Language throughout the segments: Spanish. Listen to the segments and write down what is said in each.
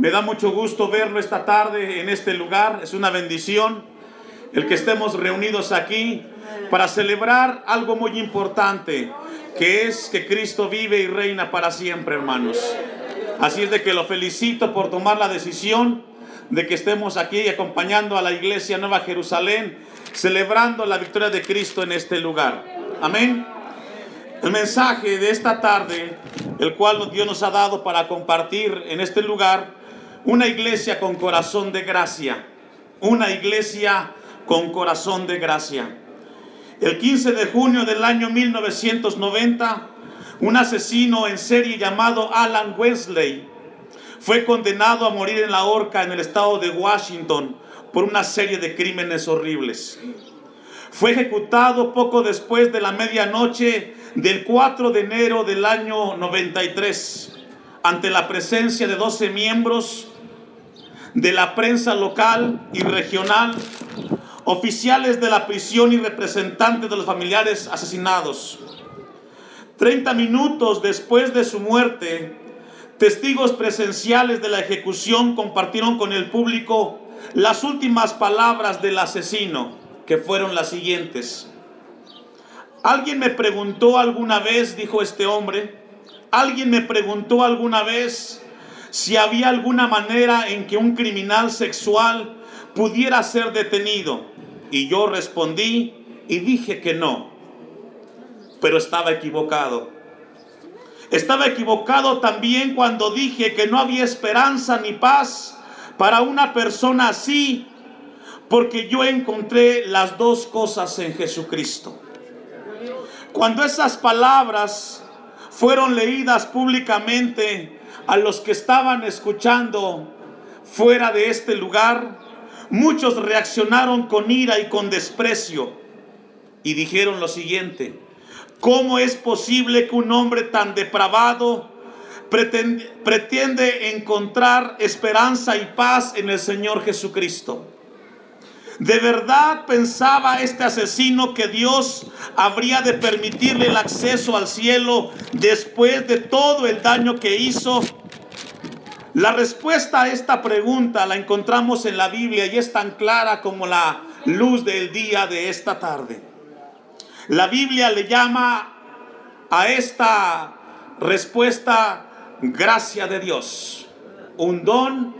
Me da mucho gusto verlo esta tarde en este lugar. Es una bendición el que estemos reunidos aquí para celebrar algo muy importante, que es que Cristo vive y reina para siempre, hermanos. Así es de que lo felicito por tomar la decisión de que estemos aquí acompañando a la iglesia Nueva Jerusalén, celebrando la victoria de Cristo en este lugar. Amén. El mensaje de esta tarde, el cual Dios nos ha dado para compartir en este lugar, una iglesia con corazón de gracia, una iglesia con corazón de gracia. El 15 de junio del año 1990, un asesino en serie llamado Alan Wesley fue condenado a morir en la horca en el estado de Washington por una serie de crímenes horribles. Fue ejecutado poco después de la medianoche del 4 de enero del año 93 ante la presencia de 12 miembros de la prensa local y regional, oficiales de la prisión y representantes de los familiares asesinados. Treinta minutos después de su muerte, testigos presenciales de la ejecución compartieron con el público las últimas palabras del asesino, que fueron las siguientes. Alguien me preguntó alguna vez, dijo este hombre, alguien me preguntó alguna vez si había alguna manera en que un criminal sexual pudiera ser detenido. Y yo respondí y dije que no, pero estaba equivocado. Estaba equivocado también cuando dije que no había esperanza ni paz para una persona así, porque yo encontré las dos cosas en Jesucristo. Cuando esas palabras fueron leídas públicamente a los que estaban escuchando fuera de este lugar, muchos reaccionaron con ira y con desprecio y dijeron lo siguiente, ¿cómo es posible que un hombre tan depravado pretende, encontrar esperanza y paz en el Señor Jesucristo? ¿De verdad pensaba este asesino que Dios habría de permitirle el acceso al cielo después de todo el daño que hizo? La respuesta a esta pregunta la encontramos en la Biblia y es tan clara como la luz del día de esta tarde. La Biblia le llama a esta respuesta gracia de Dios, un don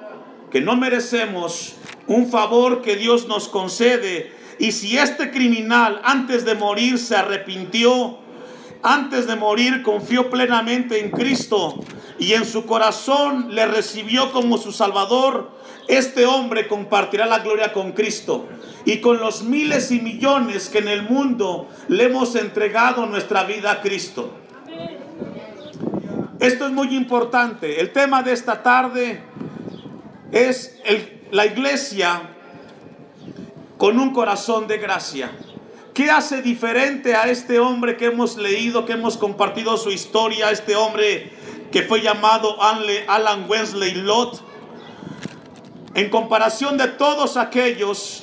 que no merecemos un favor que Dios nos concede. Y si este criminal antes de morir se arrepintió, antes de morir confió plenamente en Cristo y en su corazón le recibió como su Salvador, este hombre compartirá la gloria con Cristo y con los miles y millones que en el mundo le hemos entregado nuestra vida a Cristo. Esto es muy importante. El tema de esta tarde es el, la iglesia con un corazón de gracia. ¿Qué hace diferente a este hombre que hemos leído, que hemos compartido su historia, este hombre que fue llamado Alan Wesley Lott? En comparación de todos aquellos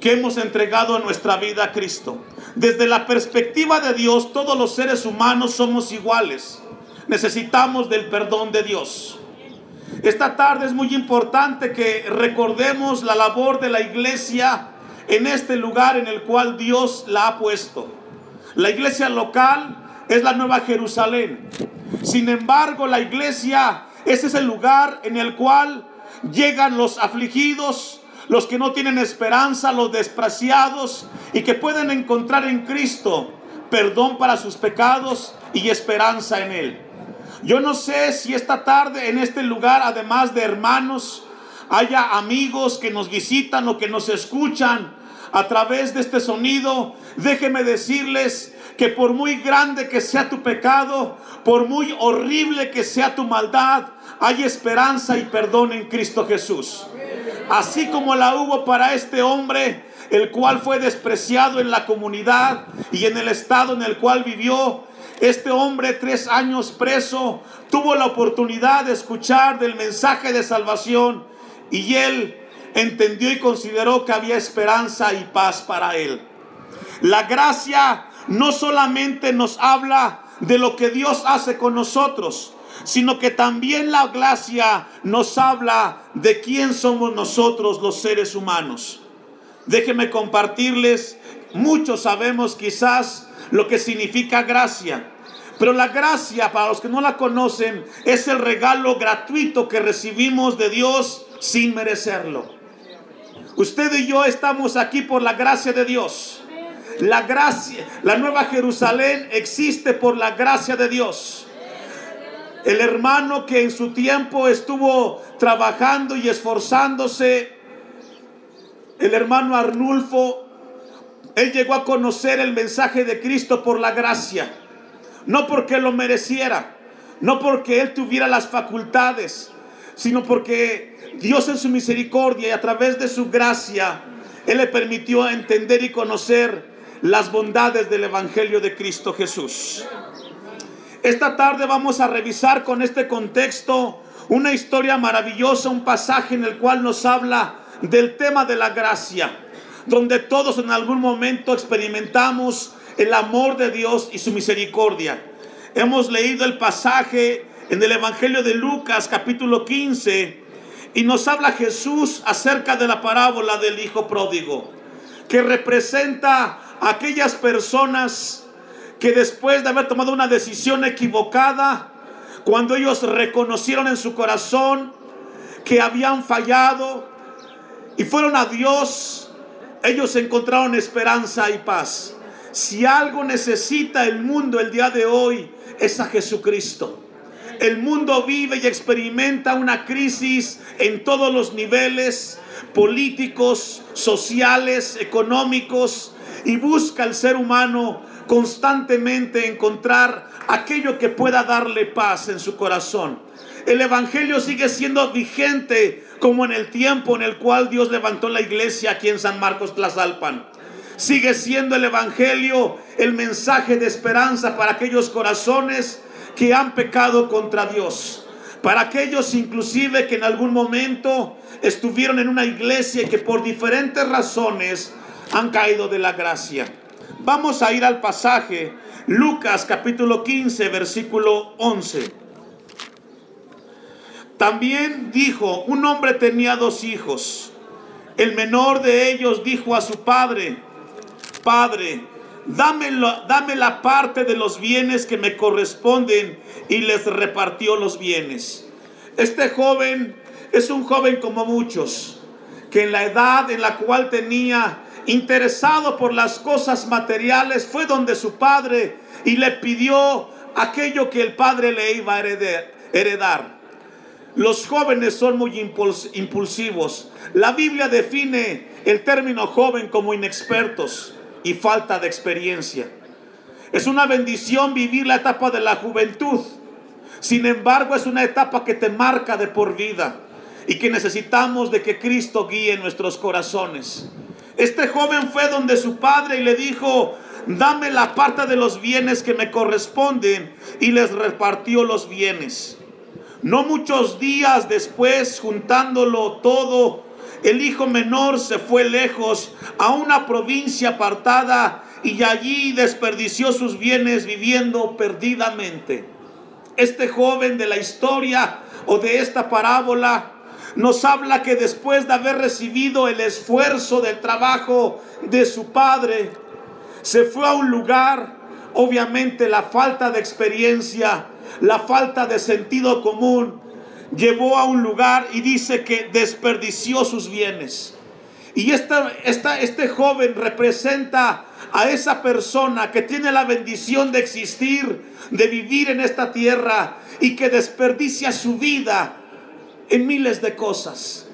que hemos entregado nuestra vida a Cristo. Desde la perspectiva de Dios, todos los seres humanos somos iguales. Necesitamos del perdón de Dios. Esta tarde es muy importante que recordemos la labor de la iglesia en este lugar en el cual Dios la ha puesto. La iglesia local es la Nueva Jerusalén. Sin embargo, la iglesia es ese lugar en el cual llegan los afligidos, los que no tienen esperanza, los despreciados y que pueden encontrar en Cristo perdón para sus pecados y esperanza en Él. Yo no sé si esta tarde en este lugar, además de hermanos, haya amigos que nos visitan o que nos escuchan a través de este sonido. Déjeme decirles que por muy grande que sea tu pecado, por muy horrible que sea tu maldad, hay esperanza y perdón en Cristo Jesús. Así como la hubo para este hombre, el cual fue despreciado en la comunidad y en el estado en el cual vivió, este hombre, tres años preso, tuvo la oportunidad de escuchar del mensaje de salvación y él entendió y consideró que había esperanza y paz para él. La gracia no solamente nos habla de lo que Dios hace con nosotros, sino que también la gracia nos habla de quién somos nosotros los seres humanos. Déjenme compartirles, muchos sabemos quizás lo que significa gracia, pero la gracia, para los que no la conocen, es el regalo gratuito que recibimos de Dios sin merecerlo. Usted y yo estamos aquí por la gracia de Dios. La gracia, la nueva Jerusalén existe por la gracia de Dios. El hermano que en su tiempo estuvo trabajando y esforzándose, el hermano Arnulfo, él llegó a conocer el mensaje de Cristo por la gracia. No porque lo mereciera, no porque él tuviera las facultades, sino porque Dios en su misericordia y a través de su gracia, Él le permitió entender y conocer las bondades del Evangelio de Cristo Jesús. Esta tarde vamos a revisar con este contexto una historia maravillosa, un pasaje en el cual nos habla del tema de la gracia, donde todos en algún momento experimentamos el amor de Dios y su misericordia. Hemos leído el pasaje en el Evangelio de Lucas capítulo 15 y nos habla Jesús acerca de la parábola del Hijo Pródigo, que representa a aquellas personas que después de haber tomado una decisión equivocada, cuando ellos reconocieron en su corazón que habían fallado y fueron a Dios, ellos encontraron esperanza y paz. Si algo necesita el mundo el día de hoy, es a Jesucristo. El mundo vive y experimenta una crisis en todos los niveles políticos, sociales, económicos, y busca el ser humano constantemente encontrar aquello que pueda darle paz en su corazón. El Evangelio sigue siendo vigente como en el tiempo en el cual Dios levantó la iglesia aquí en San Marcos Tlazalpan. Sigue siendo el Evangelio el mensaje de esperanza para aquellos corazones que han pecado contra Dios. Para aquellos inclusive que en algún momento estuvieron en una iglesia y que por diferentes razones han caído de la gracia. Vamos a ir al pasaje Lucas capítulo 15 versículo 11. También dijo, un hombre tenía dos hijos. El menor de ellos dijo a su padre, Padre, dame, dame la parte de los bienes que me corresponden y les repartió los bienes. Este joven es un joven como muchos, que en la edad en la cual tenía interesado por las cosas materiales, fue donde su padre y le pidió aquello que el padre le iba a heredar. Los jóvenes son muy impulsivos. La Biblia define el término joven como inexpertos y falta de experiencia. Es una bendición vivir la etapa de la juventud. Sin embargo, es una etapa que te marca de por vida y que necesitamos de que Cristo guíe nuestros corazones. Este joven fue donde su padre y le dijo, dame la parte de los bienes que me corresponden y les repartió los bienes. No muchos días después, juntándolo todo, el hijo menor se fue lejos a una provincia apartada y allí desperdició sus bienes viviendo perdidamente. Este joven de la historia o de esta parábola nos habla que después de haber recibido el esfuerzo del trabajo de su padre, se fue a un lugar, obviamente la falta de experiencia, la falta de sentido común, llevó a un lugar y dice que desperdició sus bienes. Y esta, esta, este joven representa a esa persona que tiene la bendición de existir, de vivir en esta tierra y que desperdicia su vida en miles de cosas.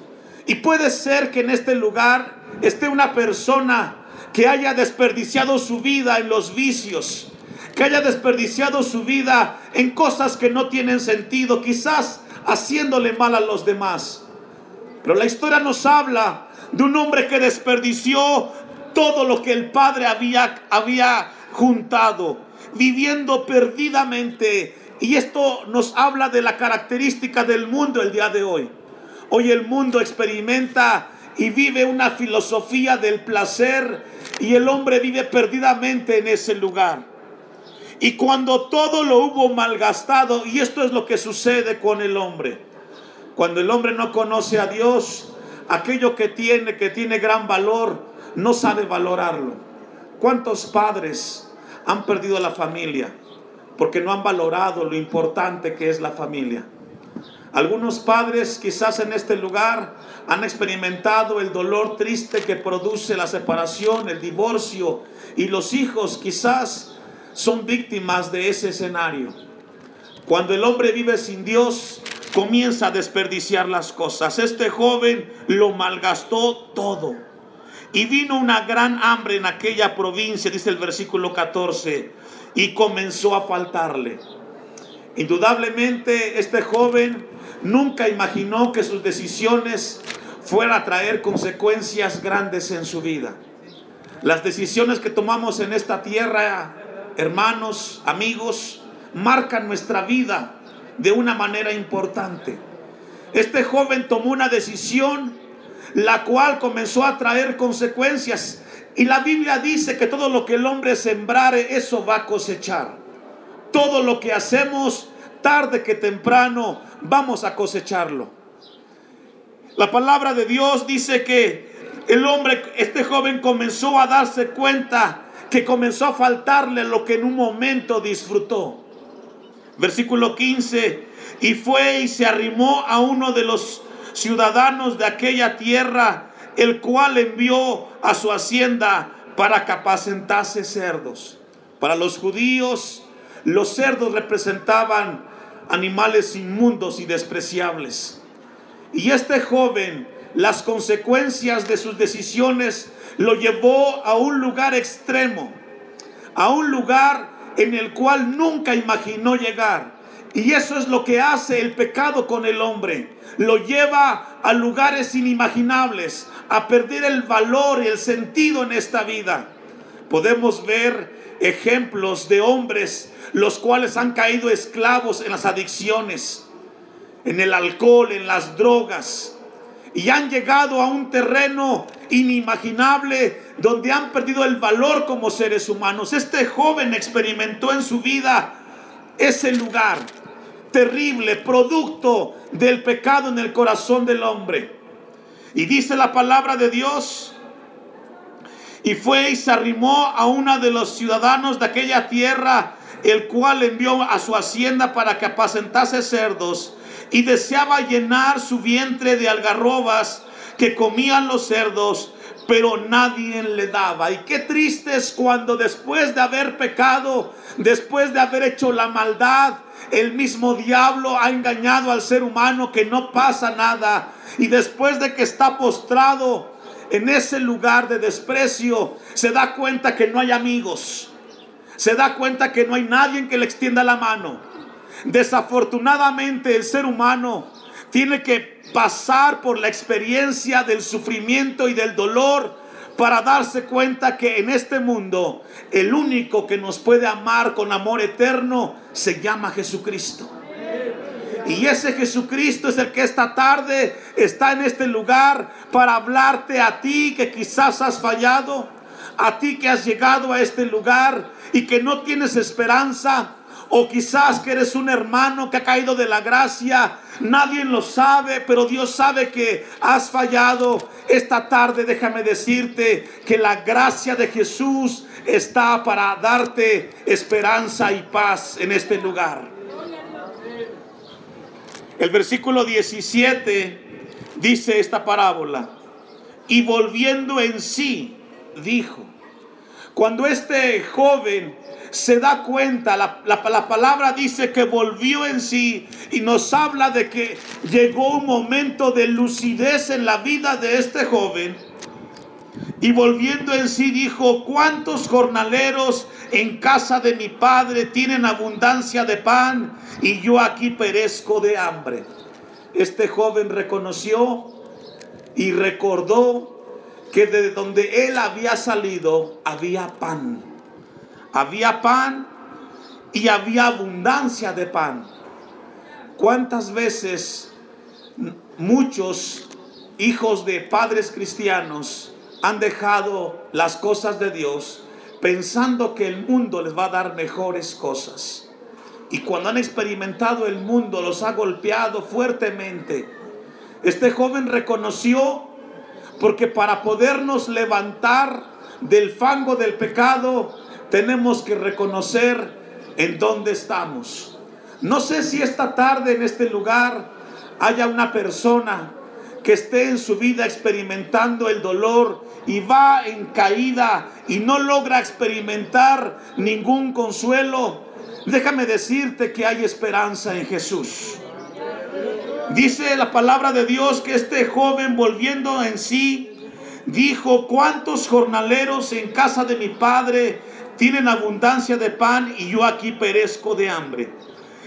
Y puede ser que en este lugar esté una persona que haya desperdiciado su vida en los vicios, que haya desperdiciado su vida en cosas que no tienen sentido, quizás haciéndole mal a los demás. Pero la historia nos habla de un hombre que desperdició todo lo que el padre había, había juntado, viviendo perdidamente. Y esto nos habla de la característica del mundo el día de hoy. Hoy el mundo experimenta y vive una filosofía del placer y el hombre vive perdidamente en ese lugar. Y cuando todo lo hubo malgastado, y esto es lo que sucede con el hombre, cuando el hombre no conoce a Dios, aquello que tiene, que tiene gran valor, no sabe valorarlo. ¿Cuántos padres han perdido la familia porque no han valorado lo importante que es la familia? Algunos padres quizás en este lugar han experimentado el dolor triste que produce la separación, el divorcio y los hijos quizás son víctimas de ese escenario. Cuando el hombre vive sin Dios, comienza a desperdiciar las cosas. Este joven lo malgastó todo. Y vino una gran hambre en aquella provincia, dice el versículo 14, y comenzó a faltarle. Indudablemente este joven nunca imaginó que sus decisiones fueran a traer consecuencias grandes en su vida. Las decisiones que tomamos en esta tierra hermanos, amigos, marcan nuestra vida de una manera importante. Este joven tomó una decisión la cual comenzó a traer consecuencias. Y la Biblia dice que todo lo que el hombre sembrare, eso va a cosechar. Todo lo que hacemos, tarde que temprano, vamos a cosecharlo. La palabra de Dios dice que el hombre, este joven comenzó a darse cuenta que comenzó a faltarle lo que en un momento disfrutó. Versículo 15, y fue y se arrimó a uno de los ciudadanos de aquella tierra, el cual envió a su hacienda para que cerdos. Para los judíos, los cerdos representaban animales inmundos y despreciables. Y este joven, las consecuencias de sus decisiones lo llevó a un lugar extremo, a un lugar en el cual nunca imaginó llegar. Y eso es lo que hace el pecado con el hombre. Lo lleva a lugares inimaginables, a perder el valor y el sentido en esta vida. Podemos ver ejemplos de hombres los cuales han caído esclavos en las adicciones, en el alcohol, en las drogas, y han llegado a un terreno inimaginable donde han perdido el valor como seres humanos. Este joven experimentó en su vida ese lugar terrible, producto del pecado en el corazón del hombre. Y dice la palabra de Dios, y fue y se arrimó a uno de los ciudadanos de aquella tierra, el cual envió a su hacienda para que apacentase cerdos y deseaba llenar su vientre de algarrobas que comían los cerdos, pero nadie le daba. Y qué triste es cuando después de haber pecado, después de haber hecho la maldad, el mismo diablo ha engañado al ser humano que no pasa nada. Y después de que está postrado en ese lugar de desprecio, se da cuenta que no hay amigos. Se da cuenta que no hay nadie que le extienda la mano Desafortunadamente el ser humano tiene que pasar por la experiencia del sufrimiento y del dolor para darse cuenta que en este mundo el único que nos puede amar con amor eterno se llama Jesucristo. Y ese Jesucristo es el que esta tarde está en este lugar para hablarte a ti que quizás has fallado, a ti que has llegado a este lugar y que no tienes esperanza o quizás que eres un hermano que ha caído de la gracia. Nadie lo sabe, pero Dios sabe que has fallado. Esta tarde déjame decirte que la gracia de Jesús está para darte esperanza y paz en este lugar. El versículo 17 dice esta parábola. Y volviendo en sí, dijo, cuando este joven se da cuenta, la, la, palabra dice que volvió en sí y nos habla de que llegó un momento de lucidez en la vida de este joven. Y volviendo en sí dijo, ¿cuántos jornaleros en casa de mi padre tienen abundancia de pan y yo aquí perezco de hambre? Este joven reconoció y recordó que de donde él había salido había pan. Había pan y había abundancia de pan. ¿Cuántas veces muchos hijos de padres cristianos han dejado las cosas de Dios, pensando que el mundo les va a dar mejores cosas. Y cuando han experimentado el mundo, los ha golpeado fuertemente. Este joven reconoció, porque para podernos levantar del fango del pecado, tenemos que reconocer en dónde estamos. No sé si esta tarde en este lugar haya una persona que esté en su vida experimentando el dolor y va en caída y no logra experimentar ningún consuelo, déjame decirte que hay esperanza en Jesús. Dice la palabra de Dios que este joven volviendo en sí, dijo, ¿cuántos jornaleros en casa de mi padre tienen abundancia de pan y yo aquí perezco de hambre?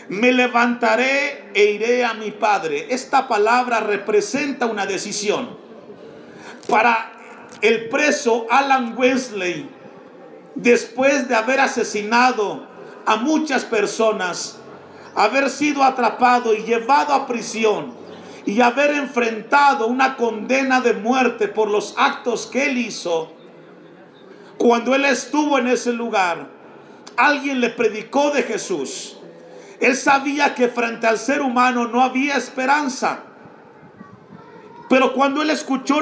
me levantaré e iré a mi padre. Esta palabra representa una decisión. Para el preso Alan Wesley, después de haber asesinado a muchas personas, haber sido atrapado y llevado a prisión y haber enfrentado una condena de muerte por los actos que él hizo, cuando él estuvo en ese lugar, alguien le predicó de Jesús. Él sabía que frente al ser humano no había esperanza. Pero cuando él escuchó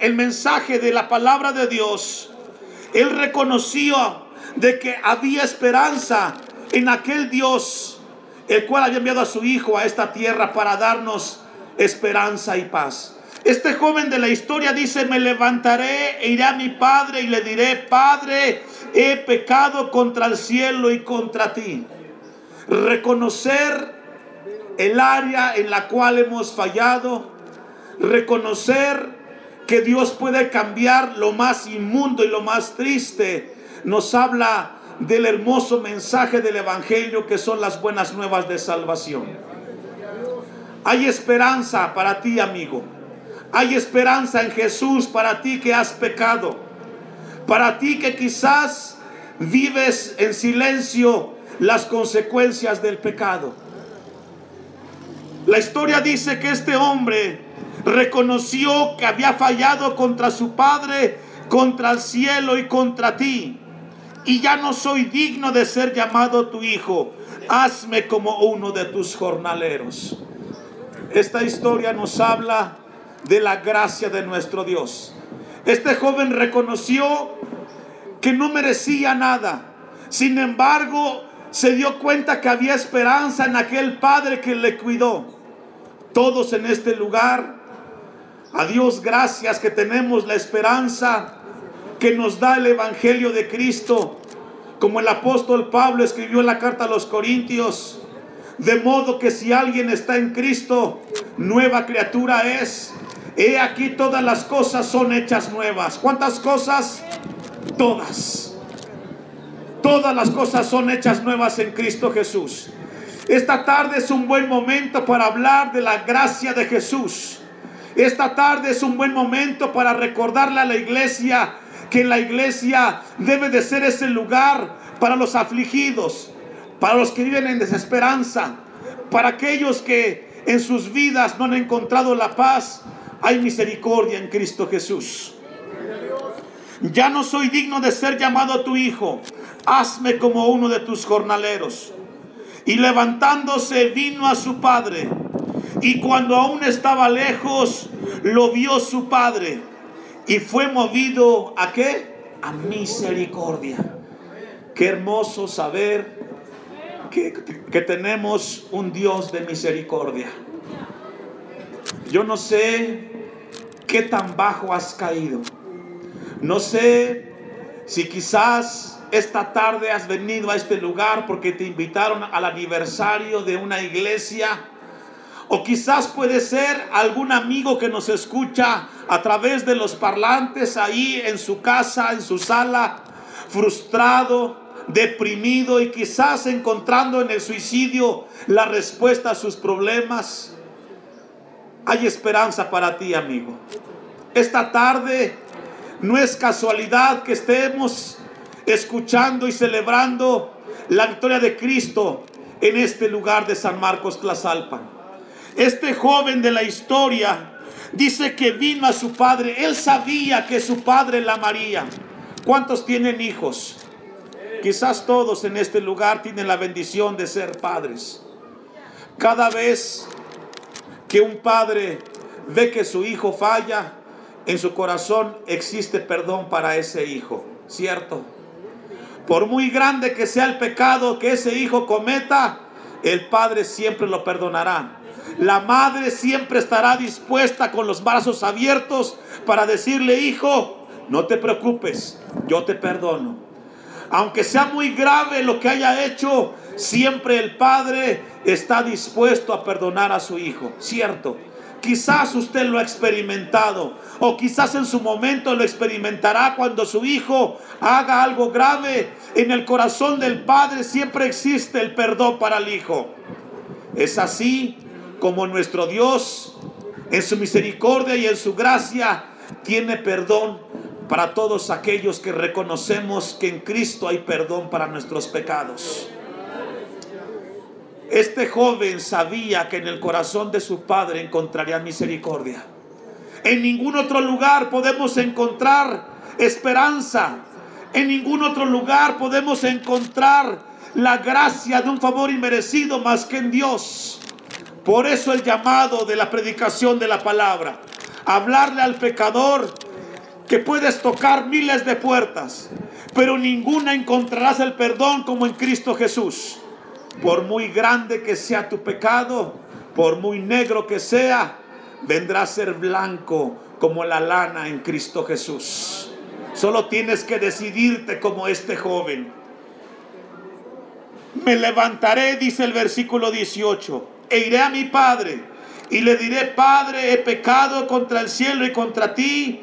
el mensaje de la palabra de Dios, él reconoció de que había esperanza en aquel Dios, el cual había enviado a su Hijo a esta tierra para darnos esperanza y paz. Este joven de la historia dice, me levantaré e iré a mi padre y le diré, Padre, he pecado contra el cielo y contra ti reconocer el área en la cual hemos fallado, reconocer que Dios puede cambiar lo más inmundo y lo más triste, nos habla del hermoso mensaje del Evangelio que son las buenas nuevas de salvación. Hay esperanza para ti, amigo. Hay esperanza en Jesús para ti que has pecado. Para ti que quizás vives en silencio las consecuencias del pecado. La historia dice que este hombre reconoció que había fallado contra su padre, contra el cielo y contra ti. Y ya no soy digno de ser llamado tu hijo. Hazme como uno de tus jornaleros. Esta historia nos habla de la gracia de nuestro Dios. Este joven reconoció que no merecía nada. Sin embargo, se dio cuenta que había esperanza en aquel Padre que le cuidó. Todos en este lugar, a Dios gracias que tenemos la esperanza que nos da el Evangelio de Cristo, como el apóstol Pablo escribió en la carta a los Corintios, de modo que si alguien está en Cristo, nueva criatura es. He aquí todas las cosas son hechas nuevas. ¿Cuántas cosas? Todas. Todas las cosas son hechas nuevas en Cristo Jesús. Esta tarde es un buen momento para hablar de la gracia de Jesús. Esta tarde es un buen momento para recordarle a la iglesia que la iglesia debe de ser ese lugar para los afligidos, para los que viven en desesperanza, para aquellos que en sus vidas no han encontrado la paz. Hay misericordia en Cristo Jesús. Ya no soy digno de ser llamado tu hijo hazme como uno de tus jornaleros. Y levantándose vino a su padre. Y cuando aún estaba lejos, lo vio su padre. Y fue movido a qué? A misericordia. Qué hermoso saber que, tenemos un Dios de misericordia. Yo no sé qué tan bajo has caído. No sé si quizás esta tarde has venido a este lugar porque te invitaron al aniversario de una iglesia. O quizás puede ser algún amigo que nos escucha a través de los parlantes ahí en su casa, en su sala, frustrado, deprimido y quizás encontrando en el suicidio la respuesta a sus problemas. Hay esperanza para ti, amigo. Esta tarde no es casualidad que estemos escuchando y celebrando la victoria de Cristo en este lugar de San Marcos Tlazalpan. Este joven de la historia dice que vino a su padre, él sabía que su padre la amaría. ¿Cuántos tienen hijos? Quizás todos en este lugar tienen la bendición de ser padres. Cada vez que un padre ve que su hijo falla, en su corazón existe perdón para ese hijo, ¿cierto? Por muy grande que sea el pecado que ese hijo cometa, el padre siempre lo perdonará. La madre siempre estará dispuesta con los brazos abiertos para decirle, hijo, no te preocupes, yo te perdono. Aunque sea muy grave lo que haya hecho, siempre el padre está dispuesto a perdonar a su hijo, ¿cierto? Quizás usted lo ha experimentado o quizás en su momento lo experimentará cuando su hijo haga algo grave. En el corazón del padre siempre existe el perdón para el hijo. Es así como nuestro Dios en su misericordia y en su gracia tiene perdón para todos aquellos que reconocemos que en Cristo hay perdón para nuestros pecados. Este joven sabía que en el corazón de su padre encontraría misericordia. En ningún otro lugar podemos encontrar esperanza. En ningún otro lugar podemos encontrar la gracia de un favor inmerecido más que en Dios. Por eso el llamado de la predicación de la palabra. Hablarle al pecador que puedes tocar miles de puertas, pero ninguna encontrarás el perdón como en Cristo Jesús. Por muy grande que sea tu pecado, por muy negro que sea, vendrá a ser blanco como la lana en Cristo Jesús. Solo tienes que decidirte como este joven. Me levantaré, dice el versículo 18, e iré a mi padre y le diré, Padre, he pecado contra el cielo y contra ti,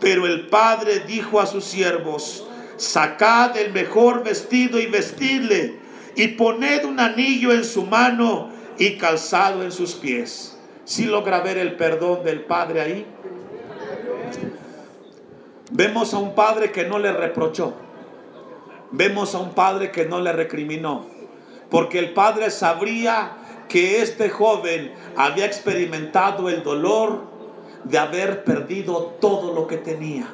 Pero el padre dijo a sus siervos, sacad el mejor vestido y vestidle y poned un anillo en su mano y calzado en sus pies. Si logra ver el perdón del Padre ahí. Vemos a un Padre que no le reprochó. Vemos a un Padre que no le recriminó. Porque el Padre sabría que este joven había experimentado el dolor de haber perdido todo lo que tenía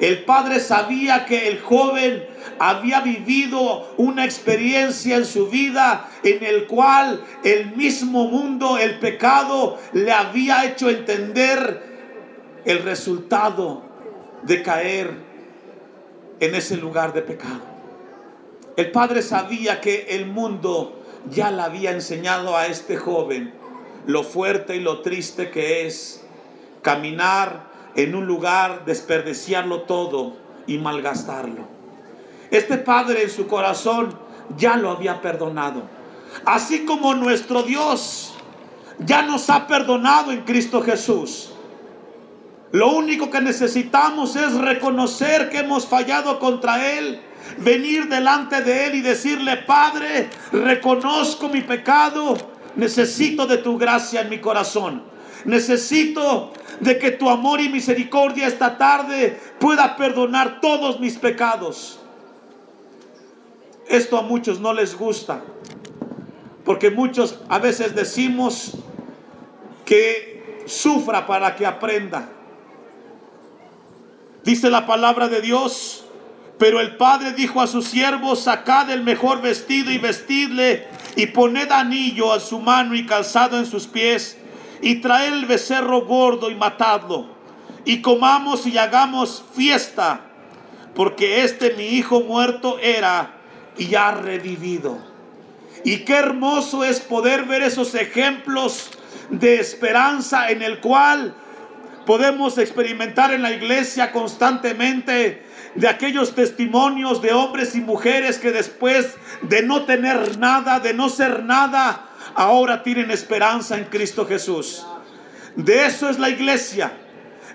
el padre sabía que el joven había vivido una experiencia en su vida en el cual el mismo mundo, el pecado, le había hecho entender el resultado de caer en ese lugar de pecado. El padre sabía que el mundo ya le había enseñado a este joven lo fuerte y lo triste que es caminar en un lugar, desperdiciarlo todo y malgastarlo. Este padre en su corazón ya lo había perdonado. Así como nuestro Dios ya nos ha perdonado en Cristo Jesús. Lo único que necesitamos es reconocer que hemos fallado contra Él, venir delante de Él y decirle, Padre, reconozco mi pecado, necesito de tu gracia en mi corazón. Necesito de que tu amor y misericordia esta tarde pueda perdonar todos mis pecados. Esto a muchos no les gusta, porque muchos a veces decimos que sufra para que aprenda. Dice la palabra de Dios, pero el padre dijo a sus siervos, sacad el mejor vestido y vestidle y poned anillo a su mano y calzado en sus pies y traed el becerro gordo y matadlo, y comamos y hagamos fiesta, porque este mi hijo muerto era y ha revivido. Y qué hermoso es poder ver esos ejemplos de esperanza en el cual podemos experimentar en la iglesia constantemente de aquellos testimonios de hombres y mujeres que después de no tener nada, de no ser nada, ahora tienen esperanza en Cristo Jesús. De eso es la iglesia.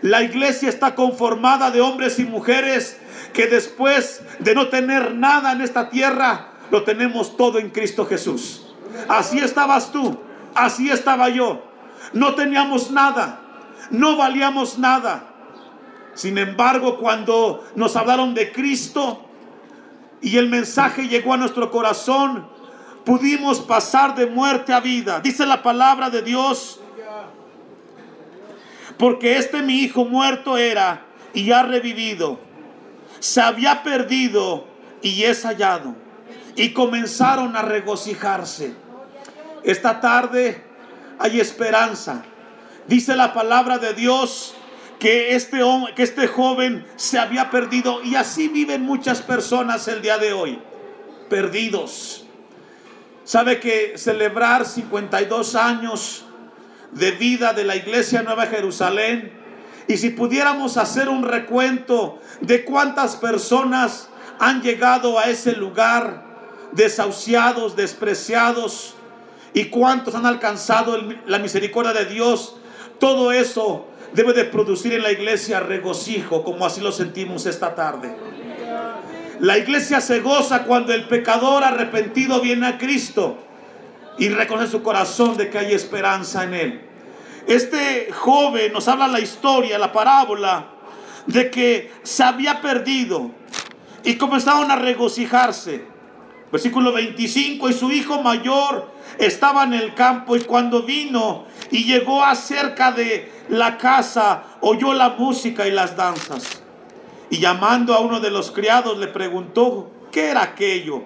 La iglesia está conformada de hombres y mujeres que después de no tener nada en esta tierra, lo tenemos todo en Cristo Jesús. Así estabas tú, así estaba yo. No teníamos nada, no valíamos nada. Sin embargo, cuando nos hablaron de Cristo y el mensaje llegó a nuestro corazón, pudimos pasar de muerte a vida. Dice la palabra de Dios porque este mi hijo muerto era y ha revivido. Se había perdido y es hallado. Y comenzaron a regocijarse. Esta tarde hay esperanza. Dice la palabra de Dios que este, que este joven se había perdido y así viven muchas personas el día de hoy, perdidos. Sabe que celebrar 52 años de vida de la iglesia Nueva Jerusalén. Y si pudiéramos hacer un recuento de cuántas personas han llegado a ese lugar desahuciados, despreciados, y cuántos han alcanzado la misericordia de Dios, todo eso debe de producir en la iglesia regocijo, como así lo sentimos esta tarde. La iglesia se goza cuando el pecador arrepentido viene a Cristo y reconoce su corazón de que hay esperanza en él. Este joven nos habla la historia, la parábola, de que se había perdido y comenzaron a regocijarse. Versículo 25, y su hijo mayor estaba en el campo y cuando vino y llegó acerca de la casa, oyó la música y las danzas. Y llamando a uno de los criados le preguntó, ¿qué era aquello?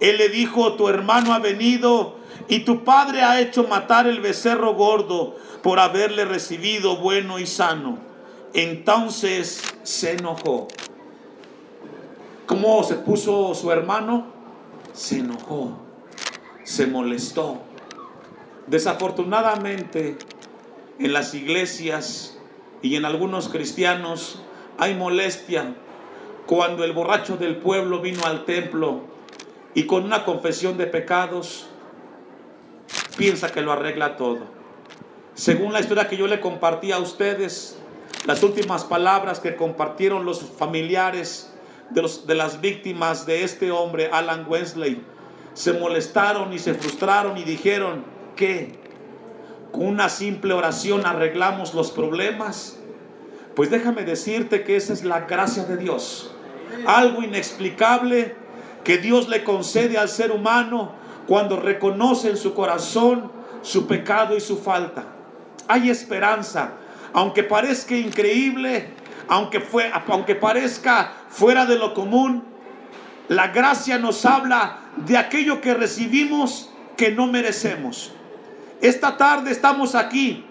Él le dijo, tu hermano ha venido y tu padre ha hecho matar el becerro gordo por haberle recibido bueno y sano. Entonces se enojó. ¿Cómo se puso su hermano? Se enojó, se molestó. Desafortunadamente, en las iglesias y en algunos cristianos hay molestia cuando el borracho del pueblo vino al templo y con una confesión de pecados piensa que lo arregla todo. Según la historia que yo le compartí a ustedes, las últimas palabras que compartieron los familiares de, de las víctimas de este hombre, Alan Wesley, se molestaron y se frustraron y dijeron que con una simple oración arreglamos los problemas. Pues déjame decirte que esa es la gracia de Dios. Algo inexplicable que Dios le concede al ser humano cuando reconoce en su corazón su pecado y su falta. Hay esperanza, aunque parezca increíble, aunque, fue, aunque parezca fuera de lo común, la gracia nos habla de aquello que recibimos que no merecemos. Esta tarde estamos aquí,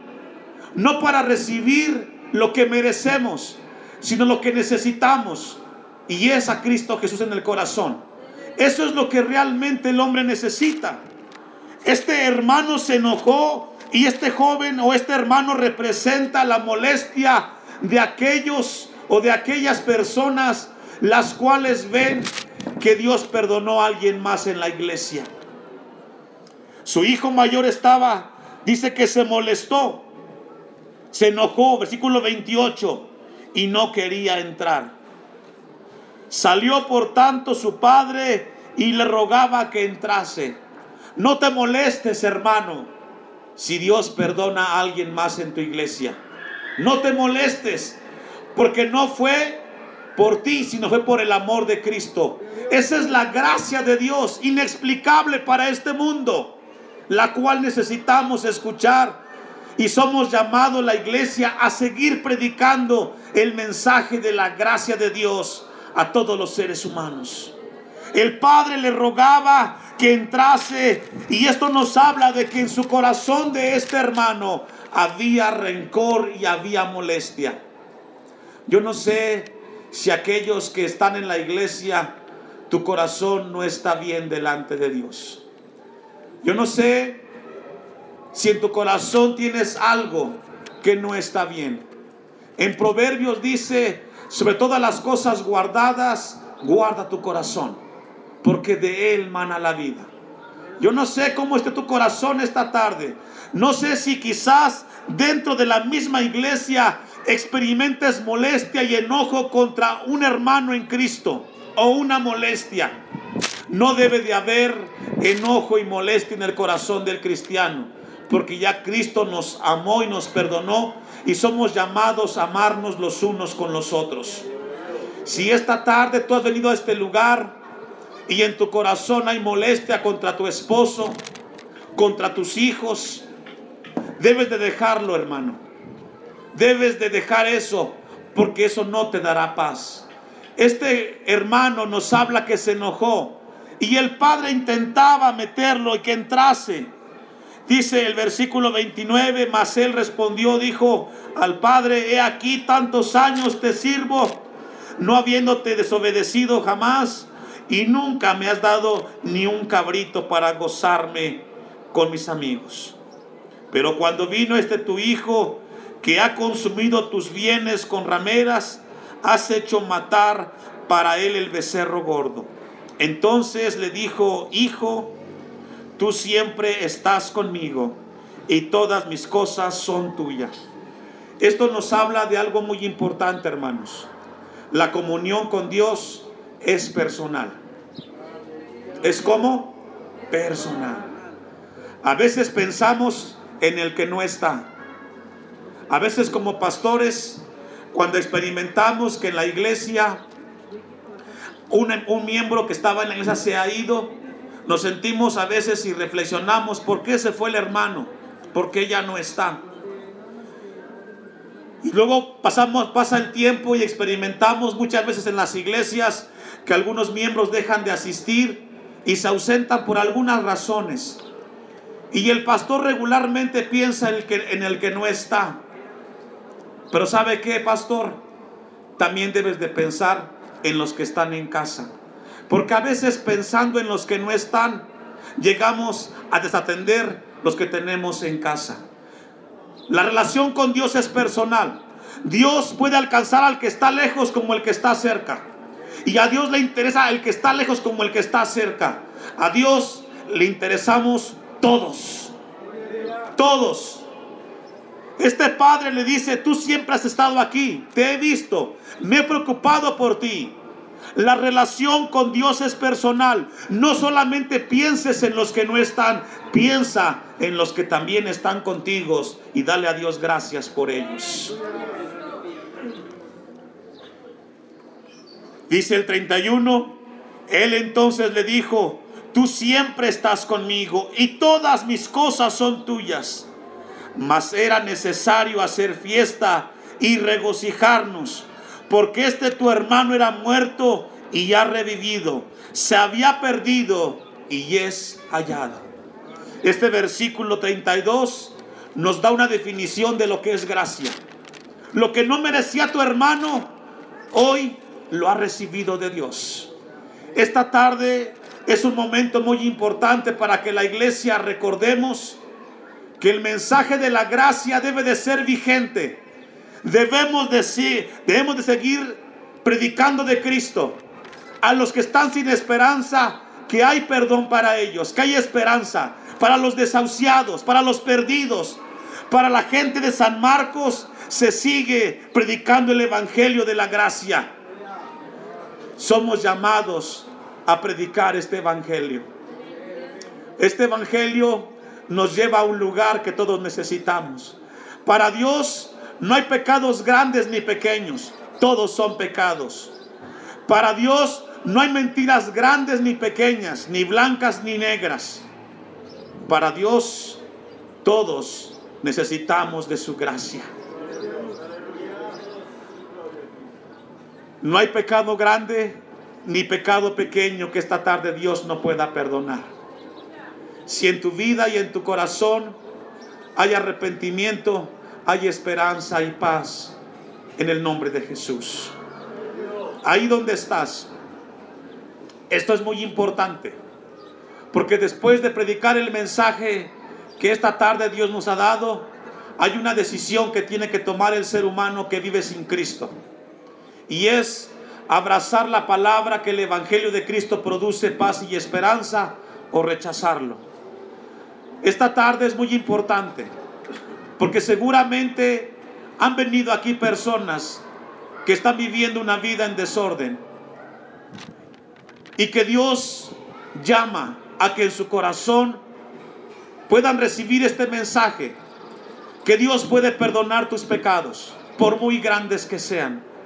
no para recibir lo que merecemos, sino lo que necesitamos, y es a Cristo Jesús en el corazón. Eso es lo que realmente el hombre necesita. Este hermano se enojó y este joven o este hermano representa la molestia de aquellos o de aquellas personas las cuales ven que Dios perdonó a alguien más en la iglesia. Su hijo mayor estaba, dice que se molestó, se enojó, versículo 28, y no quería entrar. Salió por tanto su padre y le rogaba que entrase. No te molestes, hermano, si Dios perdona a alguien más en tu iglesia. No te molestes, porque no fue por ti, sino fue por el amor de Cristo. Esa es la gracia de Dios, inexplicable para este mundo, la cual necesitamos escuchar. Y somos llamados la iglesia a seguir predicando el mensaje de la gracia de Dios a todos los seres humanos. El padre le rogaba que entrase y esto nos habla de que en su corazón de este hermano había rencor y había molestia. Yo no sé si aquellos que están en la iglesia, tu corazón no está bien delante de Dios. Yo no sé si en tu corazón tienes algo que no está bien. En Proverbios dice, sobre todas las cosas guardadas, guarda tu corazón, porque de él mana la vida. Yo no sé cómo esté tu corazón esta tarde. No sé si quizás dentro de la misma iglesia experimentes molestia y enojo contra un hermano en Cristo o una molestia, no debe de haber enojo y molestia en el corazón del cristiano, porque ya Cristo nos amó y nos perdonó y somos llamados a amarnos los unos con los otros. Si esta tarde tú has venido a este lugar y en tu corazón hay molestia contra tu esposo, contra tus hijos, debes de dejarlo, hermano. Debes de dejar eso, porque eso no te dará paz. Este hermano nos habla que se enojó y el padre intentaba meterlo y que entrase. Dice el versículo 29, mas él respondió, dijo al padre, he aquí tantos años te sirvo, no habiéndote desobedecido jamás, y nunca me has dado ni un cabrito para gozarme con mis amigos. Pero cuando vino este tu hijo, que ha consumido tus bienes con rameras, has hecho matar para él el becerro gordo. Entonces le dijo, hijo, tú siempre estás conmigo y todas mis cosas son tuyas. Esto nos habla de algo muy importante, hermanos. La comunión con Dios es personal. ¿Es como? Personal. A veces pensamos en el que no está. A veces como pastores, cuando experimentamos que en la iglesia un, miembro que estaba en la iglesia se ha ido, nos sentimos a veces y reflexionamos, ¿por qué se fue el hermano? ¿Por qué ya no está? Y luego pasamos, pasa el tiempo y experimentamos muchas veces en las iglesias que algunos miembros dejan de asistir y se ausentan por algunas razones. Y el pastor regularmente piensa en el que, en el que no está. Pero ¿sabe qué, pastor? También debes de pensar en los que están en casa. Porque a veces pensando en los que no están, llegamos a desatender los que tenemos en casa. La relación con Dios es personal. Dios puede alcanzar al que está lejos como el que está cerca. Y a Dios le interesa el que está lejos como el que está cerca. A Dios le interesamos todos. Todos. Este padre le dice, tú siempre has estado aquí, te he visto, me he preocupado por ti. La relación con Dios es personal. No solamente pienses en los que no están, piensa en los que también están contigo y dale a Dios gracias por ellos. Dice el 31, él entonces le dijo, tú siempre estás conmigo y todas mis cosas son tuyas mas era necesario hacer fiesta y regocijarnos, porque este tu hermano era muerto y ya revivido, se había perdido y es hallado. Este versículo 32 nos da una definición de lo que es gracia. Lo que no merecía tu hermano, hoy lo ha recibido de Dios. Esta tarde es un momento muy importante para que la iglesia recordemos que el mensaje de la gracia debe de ser vigente. Debemos decir, debemos de seguir predicando de Cristo. A los que están sin esperanza, que hay perdón para ellos, que hay esperanza para los desahuciados, para los perdidos, para la gente de San Marcos, se sigue predicando el evangelio de la gracia. Somos llamados a predicar este evangelio. Este evangelio nos lleva a un lugar que todos necesitamos. Para Dios no hay pecados grandes ni pequeños, todos son pecados. Para Dios no hay mentiras grandes ni pequeñas, ni blancas ni negras. Para Dios todos necesitamos de su gracia. No hay pecado grande ni pecado pequeño que esta tarde Dios no pueda perdonar. Si en tu vida y en tu corazón hay arrepentimiento, hay esperanza y paz en el nombre de Jesús. Ahí donde estás, esto es muy importante, porque después de predicar el mensaje que esta tarde Dios nos ha dado, hay una decisión que tiene que tomar el ser humano que vive sin Cristo. Y es abrazar la palabra que el Evangelio de Cristo produce paz y esperanza o rechazarlo. Esta tarde es muy importante porque seguramente Han venido aquí personas que están viviendo una vida en desorden y que Dios llama a que en su corazón puedan recibir este mensaje, que Dios puede perdonar tus pecados, por muy grandes que sean.